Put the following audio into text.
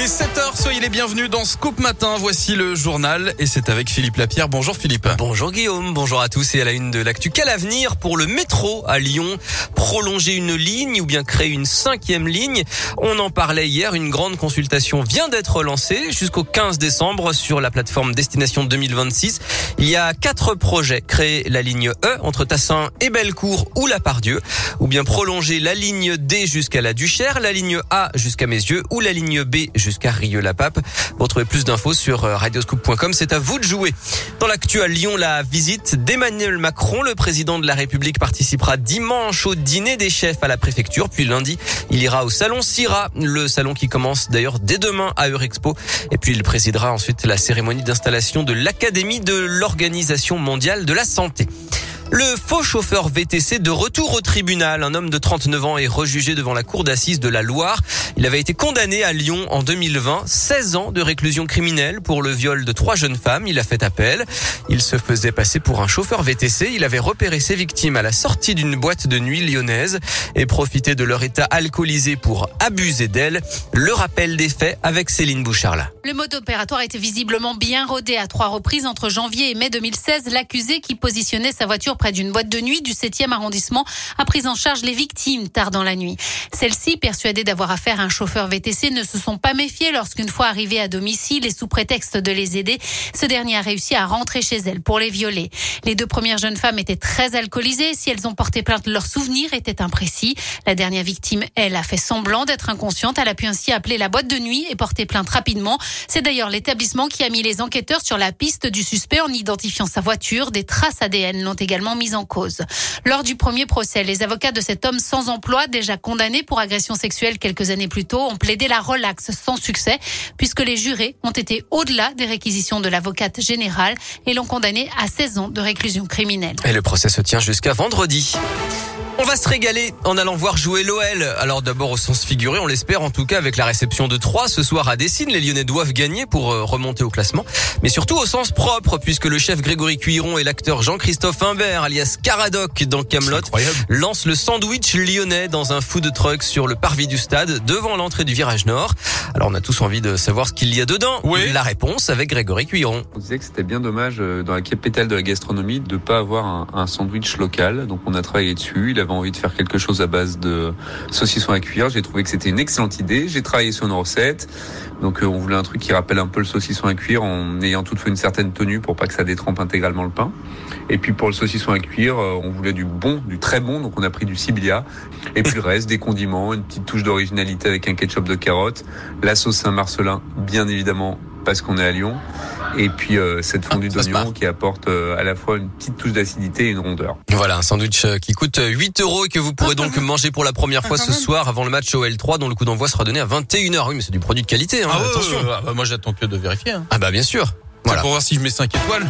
Il est 7h, soyez les bienvenus dans Scoop Matin. Voici le journal et c'est avec Philippe Lapierre. Bonjour Philippe. Bonjour Guillaume, bonjour à tous et à la une de l'actu. Quel avenir pour le métro à Lyon Prolonger une ligne ou bien créer une cinquième ligne On en parlait hier, une grande consultation vient d'être lancée jusqu'au 15 décembre sur la plateforme Destination 2026. Il y a quatre projets. Créer la ligne E entre Tassin et Bellecour ou La Pardieu ou bien prolonger la ligne D jusqu'à la Duchère, la ligne A jusqu'à Mesieux ou la ligne B jusqu'à Rieux-la-Pape. Vous plus d'infos sur euh, radioscoop.com. C'est à vous de jouer. Dans l'actu à Lyon, la visite d'Emmanuel Macron, le président de la République participera dimanche au dîner des chefs à la préfecture. Puis lundi, il ira au salon Sira, le salon qui commence d'ailleurs dès demain à Eurexpo. Et puis il présidera ensuite la cérémonie d'installation de l'Académie de l'Organisation mondiale de la santé. Le faux chauffeur VTC de retour au tribunal. Un homme de 39 ans est rejugé devant la cour d'assises de la Loire. Il avait été condamné à Lyon en 2020. 16 ans de réclusion criminelle pour le viol de trois jeunes femmes. Il a fait appel. Il se faisait passer pour un chauffeur VTC. Il avait repéré ses victimes à la sortie d'une boîte de nuit lyonnaise et profité de leur état alcoolisé pour abuser d'elles. Le rappel des faits avec Céline Bouchard. Le mode opératoire était visiblement bien rodé à trois reprises entre janvier et mai 2016. L'accusé qui positionnait sa voiture près d'une boîte de nuit du 7e arrondissement a pris en charge les victimes tard dans la nuit. Celles-ci, persuadées d'avoir affaire à un chauffeur VTC, ne se sont pas méfiées lorsqu'une fois arrivées à domicile et sous prétexte de les aider, ce dernier a réussi à rentrer chez elles pour les violer. Les deux premières jeunes femmes étaient très alcoolisées. Si elles ont porté plainte, leurs souvenirs étaient imprécis. La dernière victime, elle, a fait semblant d'être inconsciente. Elle a pu ainsi appeler la boîte de nuit et porter plainte rapidement. C'est d'ailleurs l'établissement qui a mis les enquêteurs sur la piste du suspect en identifiant sa voiture. Des traces ADN l'ont également mise en cause. Lors du premier procès, les avocats de cet homme sans emploi, déjà condamné pour agression sexuelle quelques années plus tôt, ont plaidé la relaxe sans succès, puisque les jurés ont été au-delà des réquisitions de l'avocate générale et l'ont condamné à 16 ans de réclusion criminelle. Et le procès se tient jusqu'à vendredi. On va se régaler en allant voir jouer l'OL. Alors d'abord au sens figuré, on l'espère en tout cas avec la réception de 3 ce soir à Dessine. Les Lyonnais doivent gagner pour euh, remonter au classement. Mais surtout au sens propre puisque le chef Grégory Cuiron et l'acteur Jean-Christophe Imbert alias Caradoc dans Camelot lancent le sandwich lyonnais dans un food truck sur le parvis du stade devant l'entrée du virage nord. Alors on a tous envie de savoir ce qu'il y a dedans. Oui. La réponse avec Grégory Cuiron. On disait que c'était bien dommage euh, dans la capitale de la gastronomie de pas avoir un, un sandwich local. Donc on a travaillé dessus. Il avait envie de faire quelque chose à base de saucisson à cuire. J'ai trouvé que c'était une excellente idée. J'ai travaillé sur une recette. Donc euh, on voulait un truc qui rappelle un peu le saucisson à cuire en ayant toutefois une certaine tenue pour pas que ça détrempe intégralement le pain. Et puis pour le saucisson à cuire, euh, on voulait du bon, du très bon. Donc on a pris du Siblia. Et puis le reste, des condiments, une petite touche d'originalité avec un ketchup de carotte, la sauce Saint-Marcelin, bien évidemment parce qu'on est à Lyon. Et puis euh, cette fondue Ah, d'oignon qui apporte euh, à la fois une petite touche d'acidité et une rondeur. Voilà, un sandwich euh, qui coûte 8 euros et que vous pourrez donc manger pour la première fois ce soir avant le match OL3 dont le coup d'envoi sera donné à 21h. Oui, mais c'est du produit de qualité, hein, Ah attention. ouais, bah, moi j'attends que de vérifier. Hein. Ah bah bien sûr. C'est Voilà. Pour voir si je mets 5 étoiles.